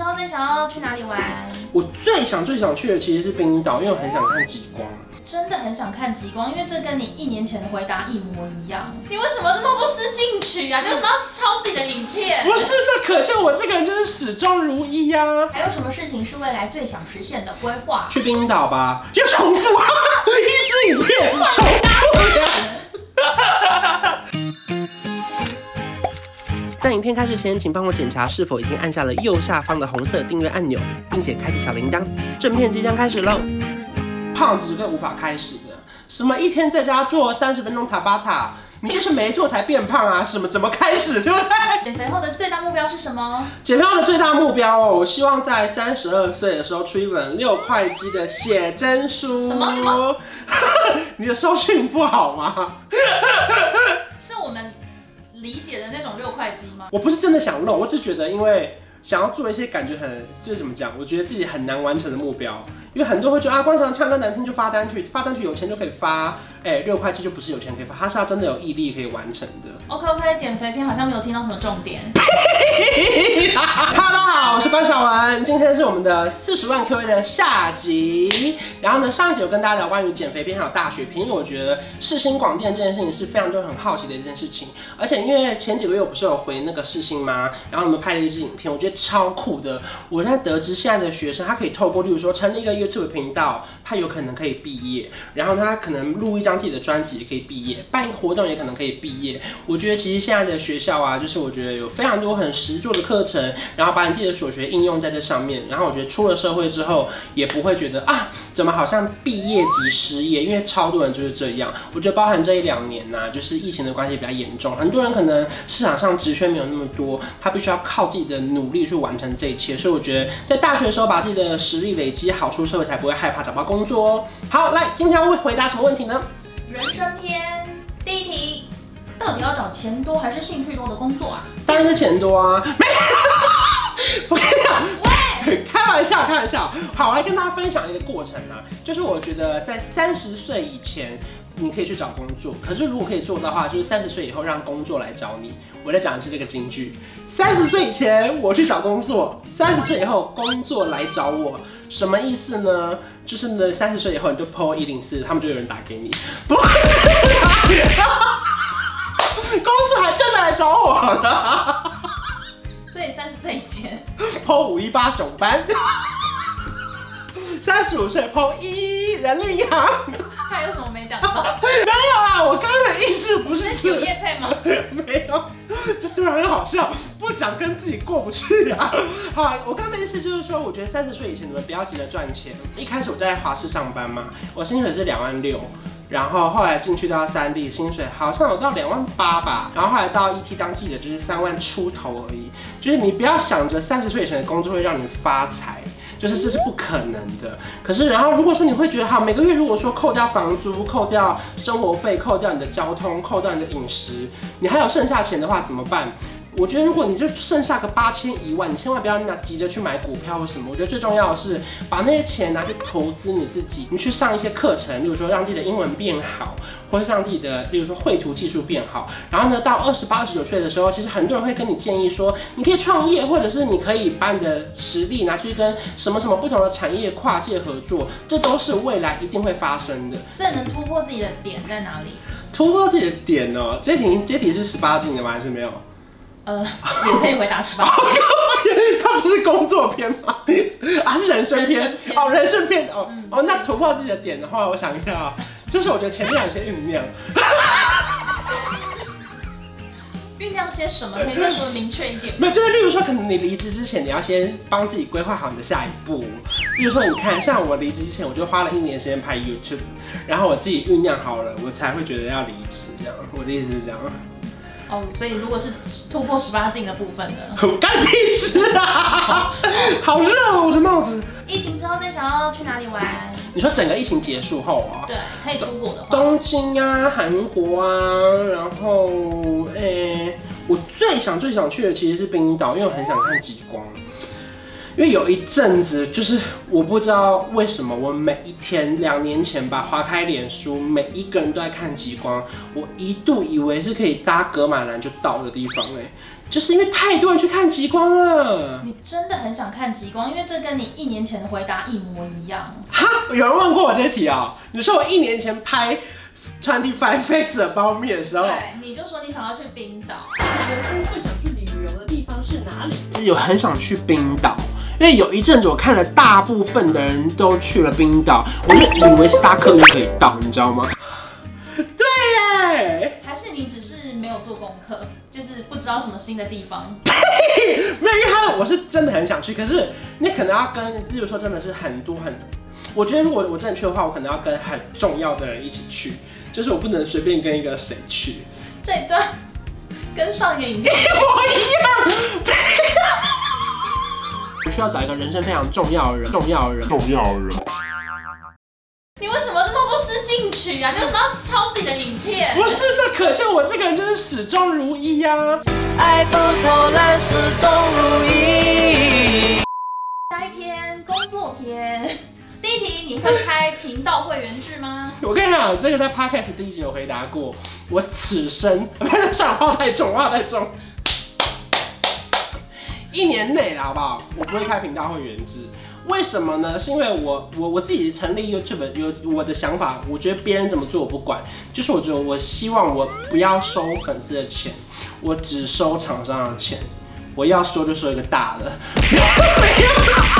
之后最想要去哪里玩？我最想最想去的其实是冰岛，因为我很想看极光。真的很想看极光，因为这跟你一年前的回答一模一样。你为什么这么不思进取啊？你为什么要抄自己的影片？不是，那可见我这个人就是始终如一呀、啊。还有什么事情是未来最想实现的规划？去冰岛吧，又重复啊，一支影片重复。在影片开始前，请帮我检查是否已经按下了右下方的红色订阅按钮，并且开启小铃铛。正片即将开始喽！胖子绝对无法开始的。什么一天在家做三十分钟塔巴塔，你就是没做才变胖啊？什么怎么开始？对不对？减肥后的最大目标是什么？减肥后的最大目标哦，我希望在三十二岁的时候出一本六块肌的写真书。什么什么？你的收讯不好吗？理解的那种六块肌吗？我不是真的想露，我只觉得因为想要做一些感觉很就是怎么讲，我觉得自己很难完成的目标。因为很多人会觉得啊，光想唱歌难听就发单曲，发单曲有钱就可以发，哎、欸，六块七就不是有钱可以发，他是要真的有毅力可以完成的。OK OK，减肥篇好像没有听到什么重点。哈喽，大家好，我是关晓雯，今天是我们的四十万 QA 的下集。然后呢，上一集有跟大家聊关于减肥篇还有大学篇，因为我觉得世新广电这件事情是非常多人很好奇的一件事情。而且因为前几个月我不是有回那个世新吗？然后我们拍了一支影片，我觉得超酷的。我在得知现在的学生，他可以透过例如说成立一个。YouTube 频道，他有可能可以毕业，然后他可能录一张自己的专辑也可以毕业，办一个活动也可能可以毕业。我觉得其实现在的学校啊，就是我觉得有非常多很实作的课程，然后把你自己的所学应用在这上面。然后我觉得出了社会之后，也不会觉得啊，怎么好像毕业即失业？因为超多人就是这样。我觉得包含这一两年呐、就是疫情的关系比较严重，很多人可能市场上职缺没有那么多，他必须要靠自己的努力去完成这一切。所以我觉得在大学的时候把自己的实力累积好，出社会才不会害怕找不到工作哦。好，来，今天会回答什么问题呢？人生篇第一题，到底要找钱多还是兴趣多的工作啊？当然是钱多啊！没，我跟你讲，喂，开玩笑，开玩笑。好，我来跟大家分享一个过程啊，就是我觉得在三十岁以前。你可以去找工作，可是如果可以做到的话，就是三十岁以后让工作来找你。我在讲的是这个金句：三十岁以前我去找工作，三十岁以后工作来找我。什么意思呢？就是呢，三十岁以后你就 po 一零四，他们就有人打给你。不是，工作还真的来找我了。所以三十岁以前 po 五一八熊班，三十五岁 po 一人力银行。还有什么没讲到？没有啦，我刚刚的意思不是有业配吗？没有，就突然很好笑，不想跟自己过不去啊。好，我刚刚的意思就是说，我觉得三十岁以前你们不要急着赚钱。一开始我在华视上班嘛，我薪水是两万六，然后后来进去到三 D，，薪水好像有到两万八吧，然后后来到 ET 当记者就是三万出头而已。就是你不要想着三十岁以前的工作会让你发财。就是这是不可能的。可是，然后如果说你会觉得，哈，每个月如果说扣掉房租、扣掉生活费、扣掉你的交通、扣掉你的饮食，你还有剩下钱的话怎么办？我觉得，如果你就剩下个八千一万，你千万不要拿急着去买股票或什么。我觉得最重要的是把那些钱拿去投资你自己，你去上一些课程，例如说让自己的英文变好，或者让自己的，例如说绘图技术变好。然后呢，到二十八、二十九岁的时候，其实很多人会跟你建议说，你可以创业，或者是你可以把你的实力拿去跟什么什么不同的产业跨界合作，这都是未来一定会发生的。最能突破自己的点在哪里？突破自己的点哦，这题这题是十八禁的吗？还是没有？呃，也可以回答十八。他不是工作篇吗？啊，是人生篇哦，人生篇哦、嗯、哦。那突破自己的点的话，我想一下啊，就是我觉得前面有些酝酿。酝酿些什么？可以再说明确一点。没有，就是例如说，可能你离职之前，你要先帮自己规划好你的下一步。例如说，你看，像我离职之前，我就花了一年时间拍 YouTube，然后我自己酝酿好了，我才会觉得要离职。这样，我的意思是这样。哦，所以如果是突破十八禁的部分呢？干屁事啊！好热哦，我的帽子。疫情之后最想要去哪里玩？你说整个疫情结束后啊？对，可以出国的话。东京啊，韩国啊，然后诶、欸，我最想最想去的其实是冰岛，因为我很想看极光。因为有一阵子，就是我不知道为什么，我每一天，两年前吧，划开脸书，每一个人都在看极光。我一度以为是可以搭格马兰就到的地方，哎，就是因为太多人去看极光了。你真的很想看极光，因为这跟你一年前的回答一模一样。哈，有人问过我这题啊、喔？你说我一年前拍 Twenty Five Face 的包面的时候，对，你就说你想要去冰岛。人生最想去旅游的地方是哪里？有很想去冰岛，因为有一阵子我看了大部分的人都去了冰岛，我就以为是搭客运可以到，你知道吗？对耶。还是你只是没有做功课？就是不知道什么新的地方，没有，因为他我是真的很想去，可是你可能要跟，例如说真的是很多很，我觉得如果我真的去的话，我可能要跟很重要的人一起去，就是我不能随便跟一个谁去。这一段跟上一个影片 一模一样。我需要找一个人生非常重要的人，重要的人，重要的人。你为什么那么不思进取啊？你为什么要抄自己的影片？不是，那可见我这个人就是始终如一呀、啊。爱不偷懒，始终如一。下一篇工作篇，第一题，你会开频道会员制吗？我跟你讲，这个在 Podcast 第一集有回答过。我此生，不要讲话太重，话太重。一年内了，好不好？我不会开频道会员制。为什么呢？是因为我我我自己成立 YouTube 有我的想法，我觉得别人怎么做我不管，就是我觉得我希望我不要收粉丝的钱，我只收厂商的钱，我要收就收一个大的，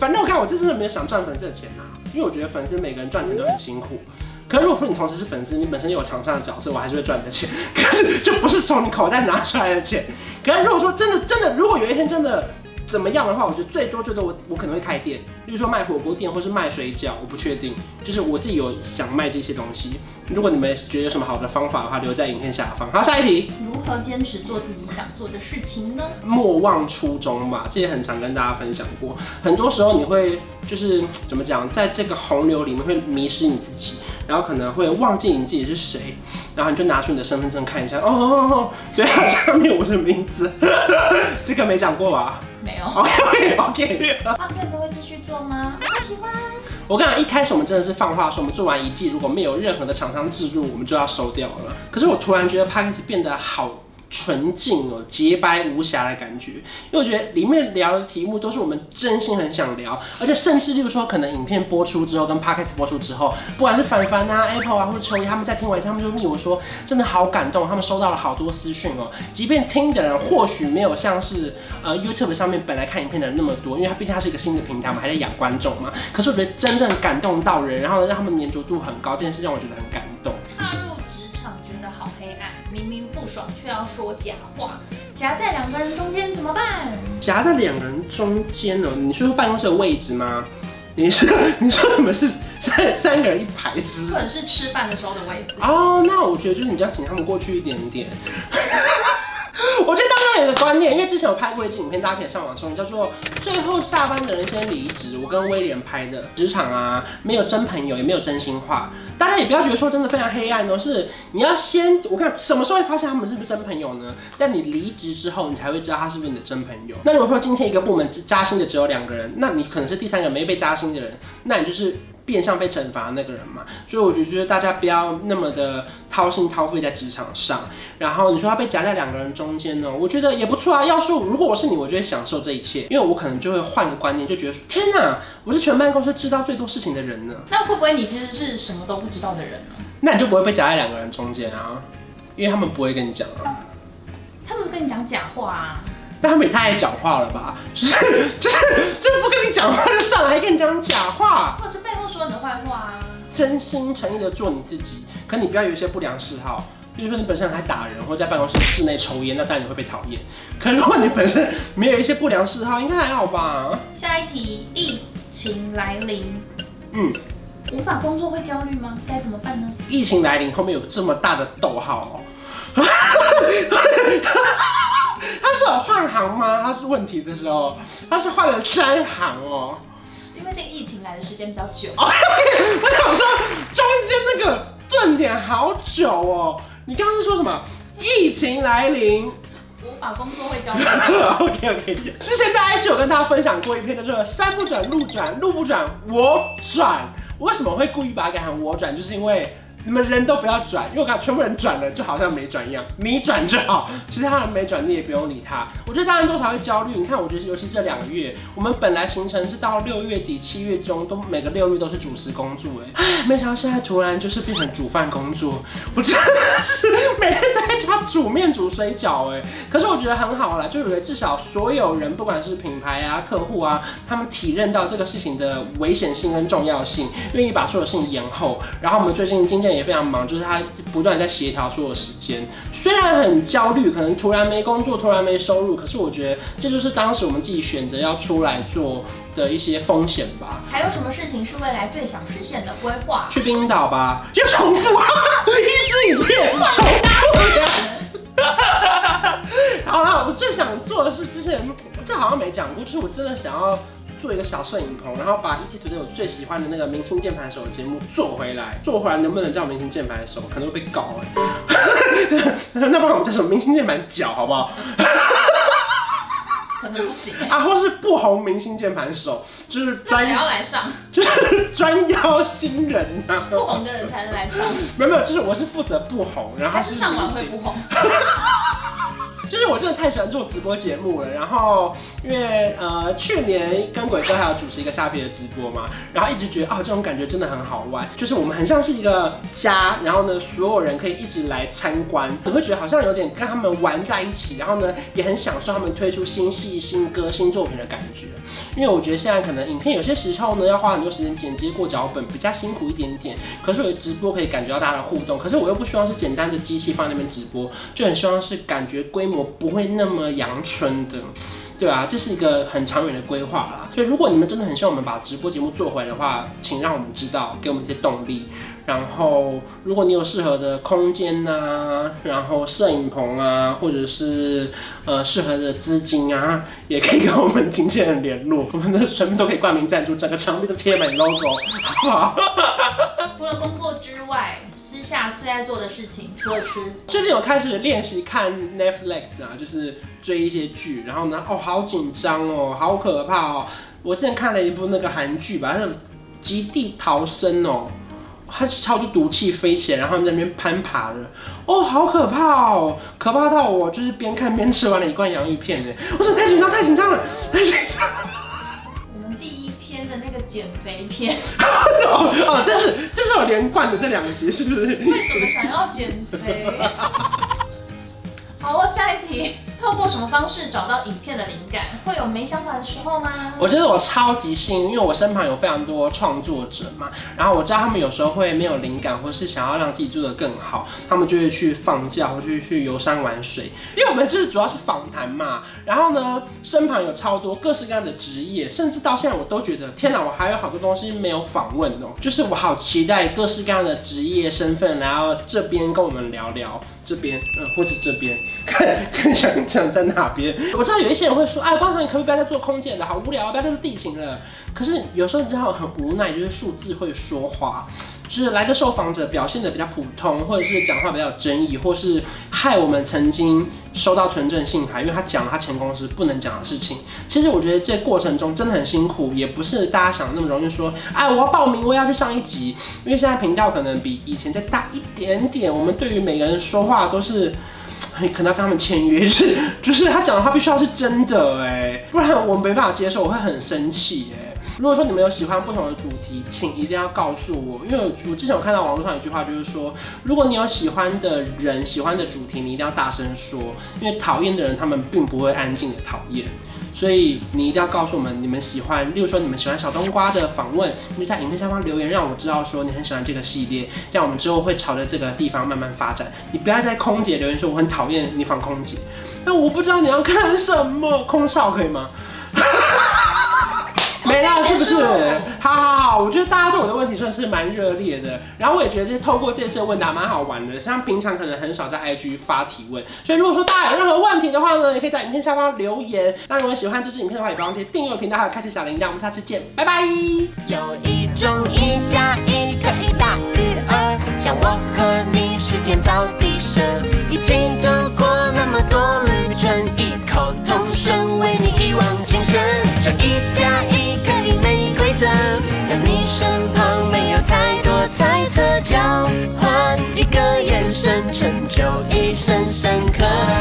反正我看我这真的没有想赚粉丝的钱啊，因为我觉得粉丝每个人赚钱都很辛苦，可是如果说你同时是粉丝，你本身有厂商的角色，我还是会赚你的钱，可是就不是从你口袋拿出来的钱，可是如果说真的真的，如果有一天真的。怎么样的话，我觉得最多最多我我可能会开店，例如说卖火锅店或是卖水饺，我不确定，就是我自己有想卖这些东西。如果你们觉得有什么好的方法的话，留在影片下方。好，下一题，如何坚持做自己想做的事情呢？莫忘初衷吧，这也很常跟大家分享过。很多时候你会就是怎么讲，在这个洪流里面会迷失你自己，然后可能会忘记你自己是谁，然后你就拿出你的身份证看一下，哦哦哦，对啊，上面我的名字，这个没讲过吧？没有。OK OK。Podcast 会继续做吗？我喜欢。我刚刚一开始我们真的是放话说，我们做完一季如果没有任何的厂商置入，我们就要收掉了。可是我突然觉得 Podcast 变得好。纯净哦，洁白无瑕的感觉，因为我觉得里面聊的题目都是我们真心很想聊，而且甚至例如说，可能影片播出之后，跟 Podcast 播出之后，不管是凡凡啊、Apple 啊，或者秋叶，他们在听完他们就密我说，真的好感动，他们收到了好多私讯哦。即便听的人或许没有像是呃 YouTube 上面本来看影片的人那么多，因为它毕竟它是一个新的平台嘛，还在养观众嘛。可是我觉得真正感动到人，然后呢让他们粘着度很高，这件事让我觉得很感动。却要说假话，夹在两个人中间怎么办？夹在两个人中间呢？你说办公室的位置吗？你说 你说你们是三三个人一排，是不是？或者是吃饭的时候的位置？哦，那我觉得就是你就要请他们过去一点点。我觉得有个观念，因为之前有拍过一支影片，大家可以上网搜，叫做“最后下班的人先离职”。我跟威廉拍的职场啊，没有真朋友，也没有真心话。大家也不要觉得说真的非常黑暗哦，是你要先，我看什么时候会发现他们是不是真朋友呢？在你离职之后，你才会知道他是不是你的真朋友。那如果说今天一个部门加薪的只有两个人，那你可能是第三个没被加薪的人，那你就是。变相被惩罚的那个人嘛，所以我就觉得大家不要那么的掏心掏肺在职场上。然后你说他被夹在两个人中间呢，我觉得也不错啊。要是如果我是你，我就会享受这一切，因为我可能就会换个观念，就觉得说天哪，我是全办公室知道最多事情的人呢。那会不会你其实是什么都不知道的人呢？那你就不会被夹在两个人中间啊，因为他们不会跟你讲啊。他们跟你讲假话啊。但他们也太爱讲话了吧？就是就是就是不跟你讲话就算了，还跟你讲假话，或者是背后说你的坏话啊。真心诚意的做你自己，可你不要有一些不良嗜好，比如说你本身还打人，或者在办公室室内抽烟，那当然你会被讨厌。可如果你本身没有一些不良嗜好，应该还好吧？下一题，疫情来临，嗯，无法工作会焦虑吗？该怎么办呢？疫情来临后面有这么大的逗号哦。他是有换行吗？他是问题的时候，他是换了三行哦。因为这个疫情来的时间比较久。我想说，中间那个顿点好久哦。你刚刚是说什么？疫情来临，我把工作会焦虑。OK OK。之前大家一起有跟大家分享过一篇的，就是山不转路转，路不转我转。为什么会故意把它改成我转？就是因为。你们人都不要转，因为我看全部人转了，就好像没转一样。你转就好，其他人没转，你也不用理他。我觉得大家多少会焦虑。你看，我觉得尤其这两个月，我们本来行程是到六月底、七月中，都每个六日都是主持工作，哎，没想到现在突然就是变成煮饭工作，我真的是 每天在家煮面、煮水饺，哎，可是我觉得很好啦，就以为至少所有人，不管是品牌啊、客户啊，他们体认到这个事情的危险性跟重要性，愿意把所有事情延后。然后我们最近经纪也非常忙，就是他不断在协调所有时间。虽然很焦虑，可能突然没工作，突然没收入，可是我觉得这就是当时我们自己选择要出来做的一些风险吧。还有什么事情是未来最想实现的规划？去冰岛吧，就重复啊，一支影片重复。好了，我最想做的是之前这好像没讲过，就是我真的想要。做一个小摄影棚，然后把 ETtoday 我最喜欢的那个明星键盘手的节目做回来。做回来能不能叫明星键盘手？可能会被告哎。那不然我们叫什么？明星键盘脚好不好？可能不行啊，或是不红明星键盘手，就是专要来上，就是专邀新人啊。不红的人才能来上。没有没有，就是我是负责不红，然后还是上完会不红。就是我真的太喜欢做直播节目了，然后因为呃去年跟鬼哥还有主持一个沙皮的直播嘛，然后一直觉得啊、哦、这种感觉真的很好玩，就是我们很像是一个家，然后呢所有人可以一直来参观，你会觉得好像有点跟他们玩在一起，然后呢也很享受他们推出新戏、新歌、新作品的感觉。因为我觉得现在可能影片有些时候呢要花很多时间剪接过脚本，比较辛苦一点点，可是我直播可以感觉到大家的互动，可是我又不希望是简单的机器放那边直播，就很希望是感觉规模。不会那么阳春的，对啊，这是一个很长远的规划啦。所以如果你们真的很希望我们把直播节目做回来的话，请让我们知道，给我们一些动力。然后，如果你有适合的空间啊，然后摄影棚啊，或者是呃适合的资金啊，也可以跟我们经纪人联络，我们的全部都可以冠名赞助，整个墙壁都贴满 logo，好不好？除了工作之外。下最爱做的事情除了吃，最近有开始练习看 Netflix 啊，就是追一些剧，然后呢，哦，好紧张哦，好可怕哦。我之前看了一部那个韩剧吧，那种极地逃生哦，它超多毒气飞起来，然后在那边攀爬的，哦，好可怕哦，可怕到我就是边看边吃完了一罐洋芋片的，我说太紧张，太紧张了，太紧张。的那个减肥片哦哦，这是 这是我连贯的这两个节，是不是？为什么想要减肥？好，我下一题。透过什么方式找到影片的灵感？会有没想法的时候吗？我觉得我超级幸运，因为我身旁有非常多创作者嘛，然后我知道他们有时候会没有灵感，或是想要让自己做得更好，他们就会去放假，或是去游山玩水。因为我们就是主要是访谈嘛，然后呢，身旁有超多各式各样的职业，甚至到现在我都觉得，天哪，我还有好多东西没有访问哦，就是我好期待各式各样的职业身份，然后这边跟我们聊聊，这边，嗯，或者这边，看看想。在哪边？我知道有一些人会说，哎，光头，你可不可以不要再做空姐了？好无聊，不要再做地勤了。可是有时候你知道很无奈，就是数字会说话，就是来个受访者表现得比较普通，或者是讲话比较有争议，或是害我们曾经收到纯正信函，因为他讲了他前公司不能讲的事情。其实我觉得这过程中真的很辛苦，也不是大家想的那么容易说，哎，我要报名，我也要去上一集。因为现在频道可能比以前再大一点点，我们对于每个人说话都是。可能要跟他们签约，就是就是他讲的话必须要是真的哎，不然我没办法接受，我会很生气哎。如果说你们有喜欢不同的主题，请一定要告诉我，因为我之前有看到网络上有一句话，就是说，如果你有喜欢的人、喜欢的主题，你一定要大声说，因为讨厌的人他们并不会安静的讨厌。所以你一定要告诉我们你们喜欢，例如说你们喜欢小冬瓜的访问，你就在影片下方留言，让我知道说你很喜欢这个系列，这样我们之后会朝着这个地方慢慢发展。你不要在空姐留言说我很讨厌你访空姐，那我不知道你要看什么，空少可以吗？没了是不是？好好好，我觉得大家对我的问题算是蛮热烈的，然后我也觉得就是透过这次的问答蛮好玩的，像平常可能很少在 IG 发提问，所以如果说大家有任何问题的话呢，也可以在影片下方留言。那如果喜欢这支影片的话，也不要忘记订阅频道还有开启小铃铛。我们下次见，拜拜。有一种一加一可以大于二，像我和你是天造地设，一起走过那么多旅程，异口同声为。在你身旁没有太多猜测交换一个眼神成就一生深刻。